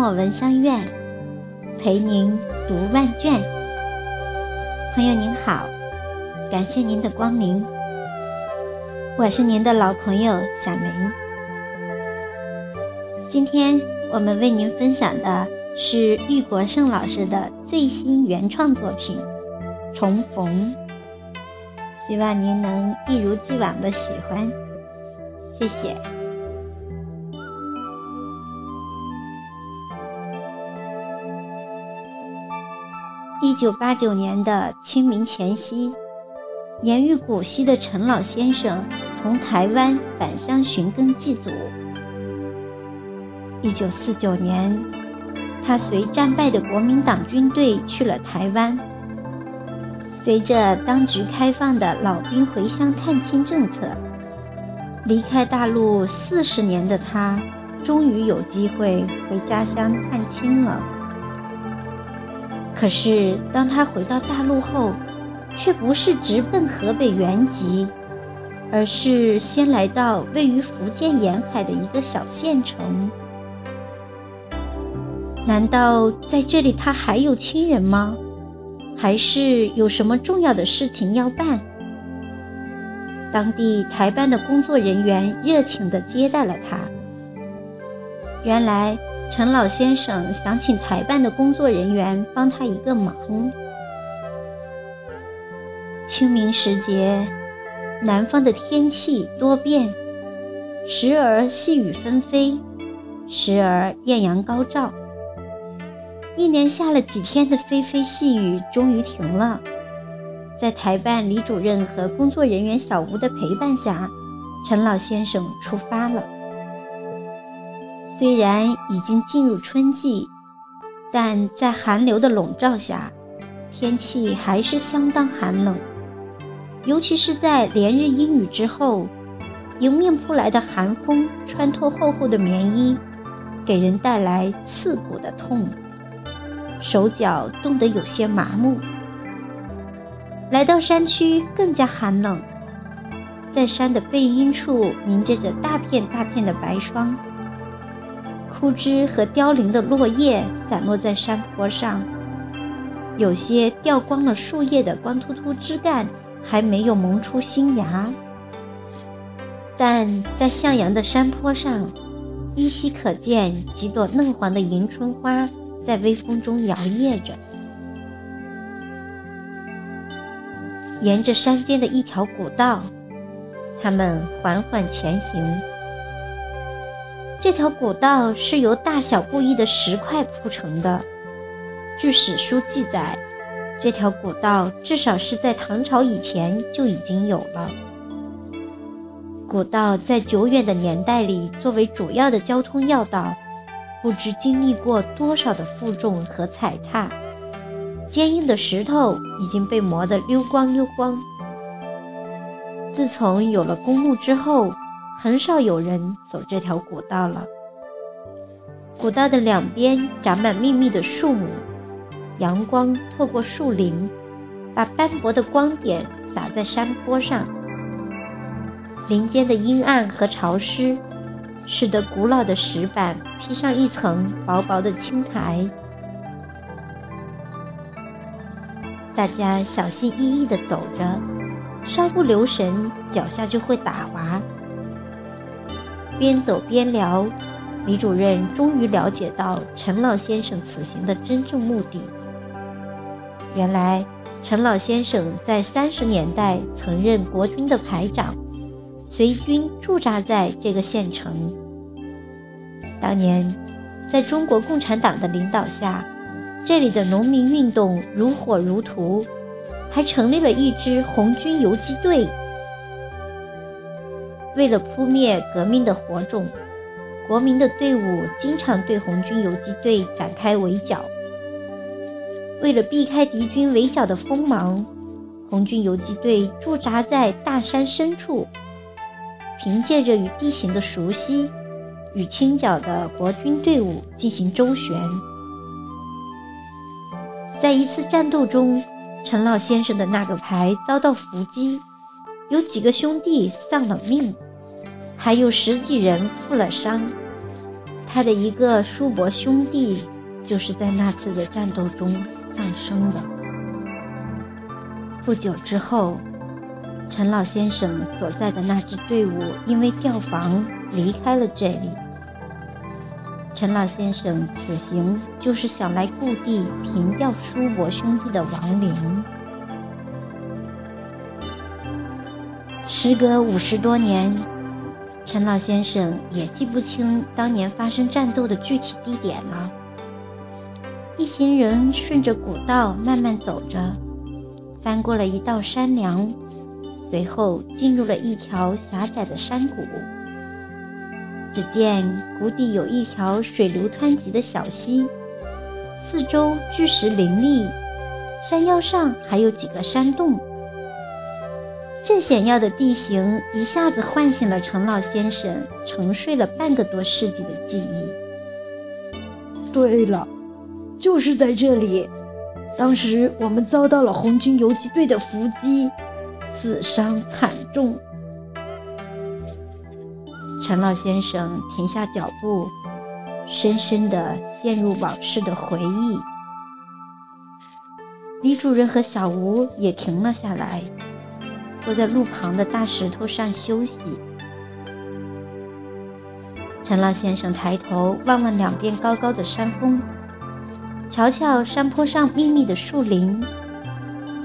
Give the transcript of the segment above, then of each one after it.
墨文香院陪您读万卷。朋友您好，感谢您的光临，我是您的老朋友小梅。今天我们为您分享的是玉国胜老师的最新原创作品《重逢》，希望您能一如既往的喜欢，谢谢。一九八九年的清明前夕，年逾古稀的陈老先生从台湾返乡寻根祭祖。一九四九年，他随战败的国民党军队去了台湾。随着当局开放的老兵回乡探亲政策，离开大陆四十年的他，终于有机会回家乡探亲了。可是，当他回到大陆后，却不是直奔河北原籍，而是先来到位于福建沿海的一个小县城。难道在这里他还有亲人吗？还是有什么重要的事情要办？当地台办的工作人员热情地接待了他。原来。陈老先生想请台办的工作人员帮他一个忙。清明时节，南方的天气多变，时而细雨纷飞，时而艳阳高照。一连下了几天的霏霏细雨，终于停了。在台办李主任和工作人员小吴的陪伴下，陈老先生出发了。虽然已经进入春季，但在寒流的笼罩下，天气还是相当寒冷。尤其是在连日阴雨之后，迎面扑来的寒风穿透厚厚的棉衣，给人带来刺骨的痛，手脚冻得有些麻木。来到山区更加寒冷，在山的背阴处凝结着大片大片的白霜。枯枝和凋零的落叶散落在山坡上，有些掉光了树叶的光秃秃枝干还没有萌出新芽，但在向阳的山坡上，依稀可见几朵嫩黄的迎春花在微风中摇曳着。沿着山间的一条古道，他们缓缓前行。这条古道是由大小不一的石块铺成的。据史书记载，这条古道至少是在唐朝以前就已经有了。古道在久远的年代里作为主要的交通要道，不知经历过多少的负重和踩踏，坚硬的石头已经被磨得溜光溜光。自从有了公墓之后，很少有人走这条古道了。古道的两边长满密密的树木，阳光透过树林，把斑驳的光点洒在山坡上。林间的阴暗和潮湿，使得古老的石板披上一层薄薄的青苔。大家小心翼翼地走着，稍不留神，脚下就会打滑。边走边聊，李主任终于了解到陈老先生此行的真正目的。原来，陈老先生在三十年代曾任国军的排长，随军驻扎在这个县城。当年，在中国共产党的领导下，这里的农民运动如火如荼，还成立了一支红军游击队。为了扑灭革命的火种，国民的队伍经常对红军游击队展开围剿。为了避开敌军围剿的锋芒，红军游击队驻扎在大山深处，凭借着与地形的熟悉，与清剿的国军队伍进行周旋。在一次战斗中，陈老先生的那个排遭到伏击。有几个兄弟丧了命，还有十几人负了伤。他的一个叔伯兄弟就是在那次的战斗中丧生的。不久之后，陈老先生所在的那支队伍因为调防离开了这里。陈老先生此行就是想来故地凭吊叔伯兄弟的亡灵。时隔五十多年，陈老先生也记不清当年发生战斗的具体地点了。一行人顺着古道慢慢走着，翻过了一道山梁，随后进入了一条狭窄的山谷。只见谷底有一条水流湍急的小溪，四周巨石林立，山腰上还有几个山洞。这险要的地形一下子唤醒了陈老先生沉睡了半个多世纪的记忆。对了，就是在这里，当时我们遭到了红军游击队的伏击，死伤惨重。陈老先生停下脚步，深深地陷入往事的回忆。李主任和小吴也停了下来，坐在路旁的大石头上休息。陈老先生抬头望望两边高高的山峰，瞧瞧山坡上密密的树林，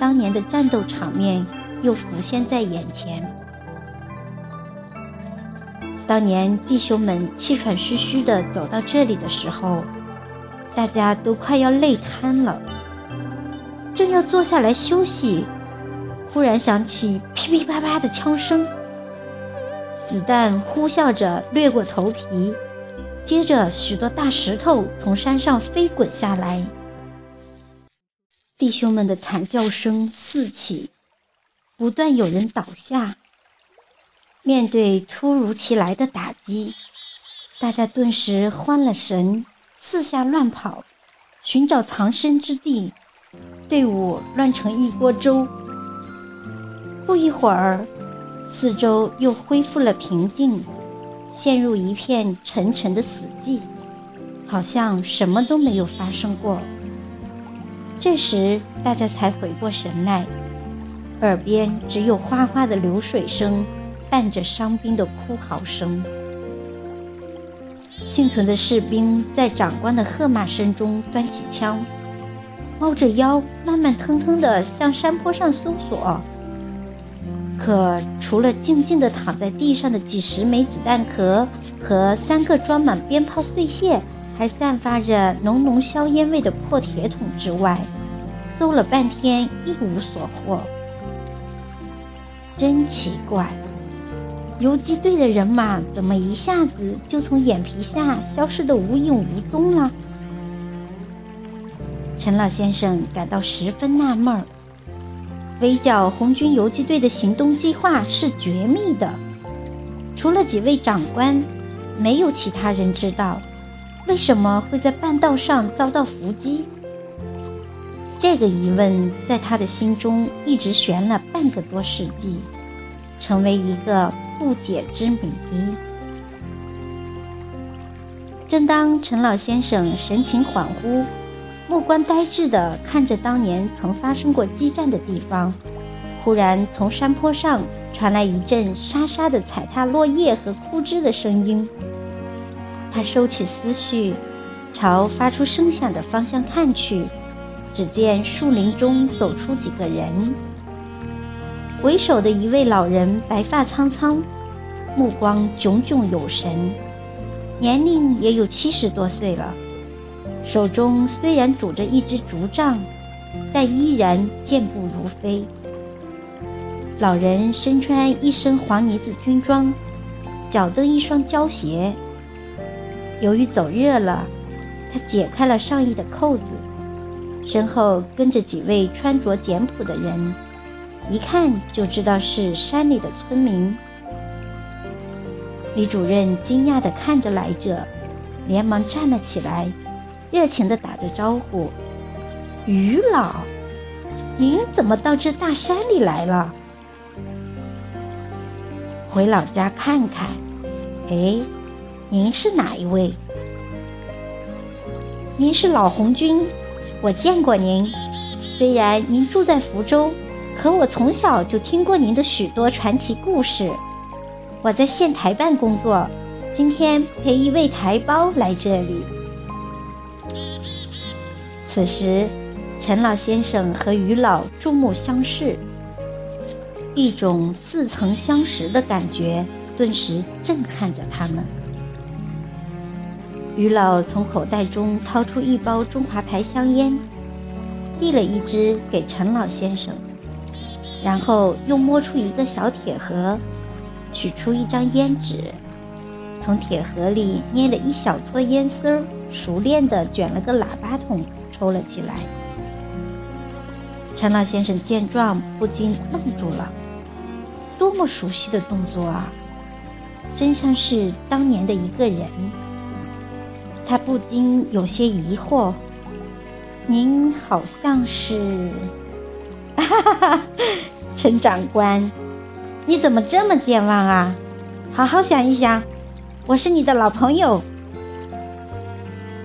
当年的战斗场面又浮现在眼前。当年弟兄们气喘吁吁地走到这里的时候，大家都快要累瘫了。正要坐下来休息，忽然响起噼噼啪啪的枪声，子弹呼啸着掠过头皮，接着许多大石头从山上飞滚下来，弟兄们的惨叫声四起，不断有人倒下。面对突如其来的打击，大家顿时慌了神，四下乱跑，寻找藏身之地。队伍乱成一锅粥。不一会儿，四周又恢复了平静，陷入一片沉沉的死寂，好像什么都没有发生过。这时，大家才回过神来，耳边只有哗哗的流水声。伴着伤兵的哭嚎声，幸存的士兵在长官的喝骂声中端起枪，猫着腰，慢慢腾腾地向山坡上搜索。可除了静静地躺在地上的几十枚子弹壳和三个装满鞭炮碎屑、还散发着浓浓硝烟味的破铁桶之外，搜了半天一无所获。真奇怪。游击队的人马怎么一下子就从眼皮下消失得无影无踪了？陈老先生感到十分纳闷儿。围剿红军游击队的行动计划是绝密的，除了几位长官，没有其他人知道。为什么会在半道上遭到伏击？这个疑问在他的心中一直悬了半个多世纪，成为一个。不解之谜。正当陈老先生神情恍惚、目光呆滞地看着当年曾发生过激战的地方，忽然从山坡上传来一阵沙沙的踩踏落叶和枯枝的声音。他收起思绪，朝发出声响的方向看去，只见树林中走出几个人。为首的一位老人白发苍苍，目光炯炯有神，年龄也有七十多岁了。手中虽然拄着一支竹杖，但依然健步如飞。老人身穿一身黄呢子军装，脚蹬一双胶鞋。由于走热了，他解开了上衣的扣子，身后跟着几位穿着简朴的人。一看就知道是山里的村民。李主任惊讶地看着来者，连忙站了起来，热情地打着招呼：“于老，您怎么到这大山里来了？回老家看看。哎，您是哪一位？您是老红军，我见过您。虽然您住在福州，可我从小就听过您的许多传奇故事。我在县台办工作，今天陪一位台胞来这里。”此时，陈老先生和于老注目相视，一种似曾相识的感觉顿时震撼着他们。于老从口袋中掏出一包中华牌香烟，递了一支给陈老先生，然后又摸出一个小铁盒，取出一张烟纸，从铁盒里捏了一小撮烟丝儿，熟练地卷了个喇叭筒。抽了起来。陈老先生见状，不禁愣住了。多么熟悉的动作啊！真像是当年的一个人。他不禁有些疑惑：“您好像是……哈哈，陈长官，你怎么这么健忘啊？好好想一想，我是你的老朋友。”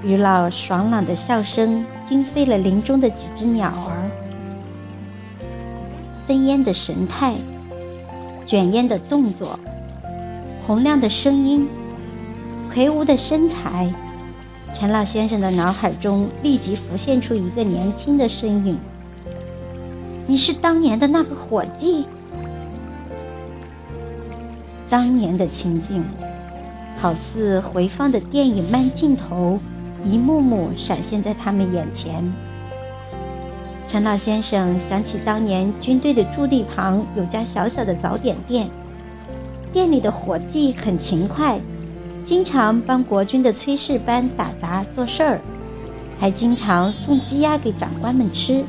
于老爽朗的笑声惊飞了林中的几只鸟儿，分烟的神态，卷烟的动作，洪亮的声音，魁梧的身材，陈老先生的脑海中立即浮现出一个年轻的身影。你是当年的那个伙计？当年的情景，好似回放的电影慢镜头。一幕幕闪现在他们眼前。陈老先生想起当年军队的驻地旁有家小小的早点店，店里的伙计很勤快，经常帮国军的炊事班打杂做事儿，还经常送鸡鸭给长官们吃。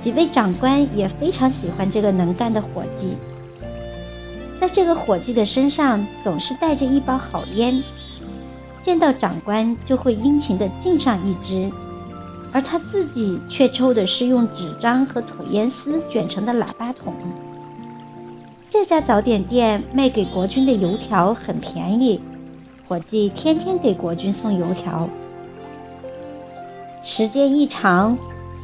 几位长官也非常喜欢这个能干的伙计，在这个伙计的身上总是带着一包好烟。见到长官就会殷勤地敬上一支，而他自己却抽的是用纸张和土烟丝卷成的喇叭筒。这家早点店卖给国军的油条很便宜，伙计天天给国军送油条。时间一长，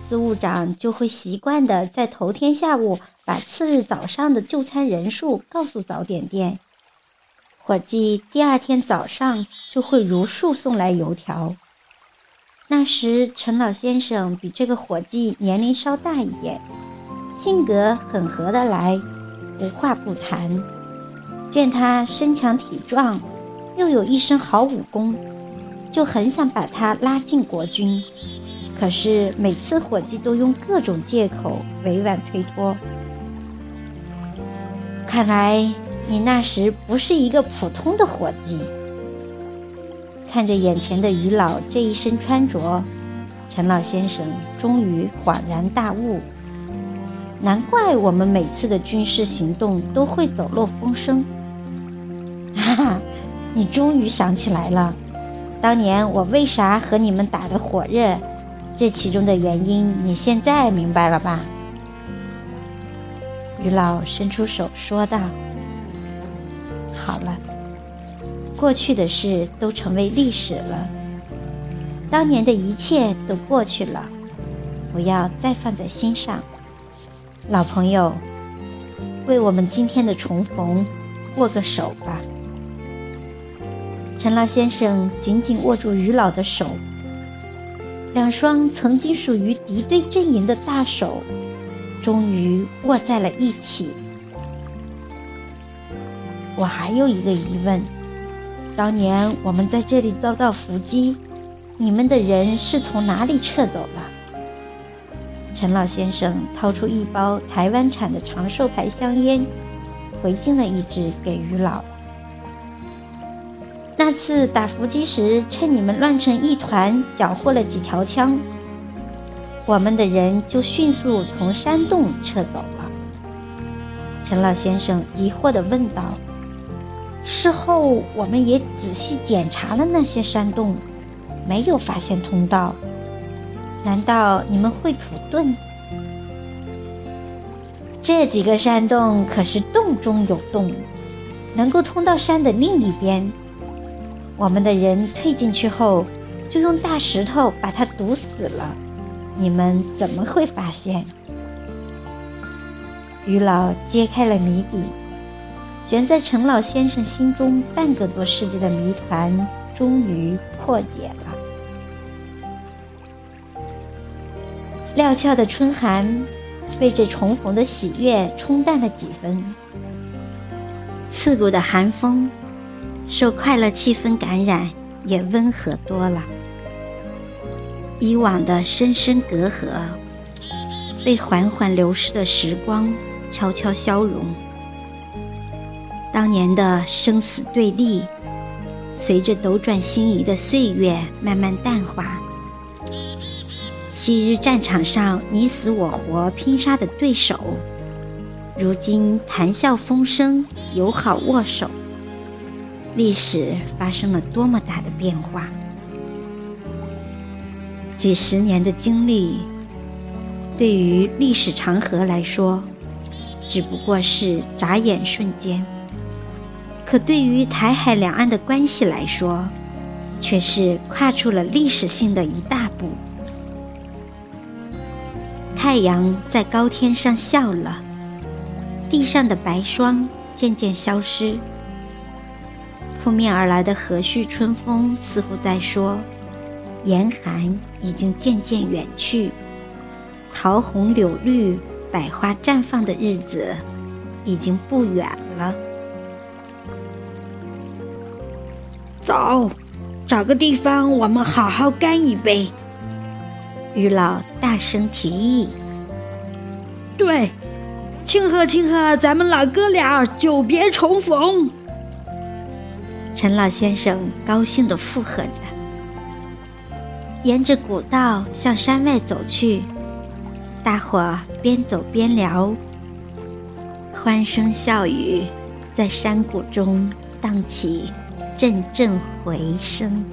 司务长就会习惯地在头天下午把次日早上的就餐人数告诉早点店。伙计第二天早上就会如数送来油条。那时陈老先生比这个伙计年龄稍大一点，性格很合得来，无话不谈。见他身强体壮，又有一身好武功，就很想把他拉进国军。可是每次伙计都用各种借口委婉推脱。看来。你那时不是一个普通的伙计。看着眼前的于老这一身穿着，陈老先生终于恍然大悟。难怪我们每次的军事行动都会走漏风声。哈哈，你终于想起来了，当年我为啥和你们打得火热？这其中的原因，你现在明白了吧？于老伸出手说道。好了，过去的事都成为历史了。当年的一切都过去了，不要再放在心上。老朋友，为我们今天的重逢握个手吧。陈老先生紧紧握住于老的手，两双曾经属于敌对阵营的大手，终于握在了一起。我还有一个疑问：当年我们在这里遭到伏击，你们的人是从哪里撤走的？陈老先生掏出一包台湾产的长寿牌香烟，回敬了一支给于老。那次打伏击时，趁你们乱成一团，缴获了几条枪，我们的人就迅速从山洞撤走了。陈老先生疑惑地问道。事后，我们也仔细检查了那些山洞，没有发现通道。难道你们会土遁？这几个山洞可是洞中有洞，能够通到山的另一边。我们的人退进去后，就用大石头把它堵死了，你们怎么会发现？于老揭开了谜底，悬在陈老先生心中半个多世纪的谜团终于破解了。料峭的春寒被这重逢的喜悦冲淡了几分，刺骨的寒风受快乐气氛感染，也温和多了。以往的深深隔阂被缓缓流逝的时光悄悄消融，当年的生死对立随着斗转星移的岁月慢慢淡化。昔日战场上你死我活拼杀的对手，如今谈笑风生，友好握手。历史发生了多么大的变化！几十年的经历，对于历史长河来说，只不过是眨眼瞬间；可对于台海两岸的关系来说，却是跨出了历史性的一大步。太阳在高天上笑了，地上的白霜渐渐消失。扑面而来的和煦春风似乎在说：“严寒已经渐渐远去，桃红柳绿、百花绽放的日子已经不远了。”走，找个地方，我们好好干一杯。于老大声提议：“对，庆贺庆贺咱们老哥俩久别重逢。”陈老先生高兴地附和着，沿着古道向山外走去。大伙边走边聊，欢声笑语在山谷中荡起阵阵回声。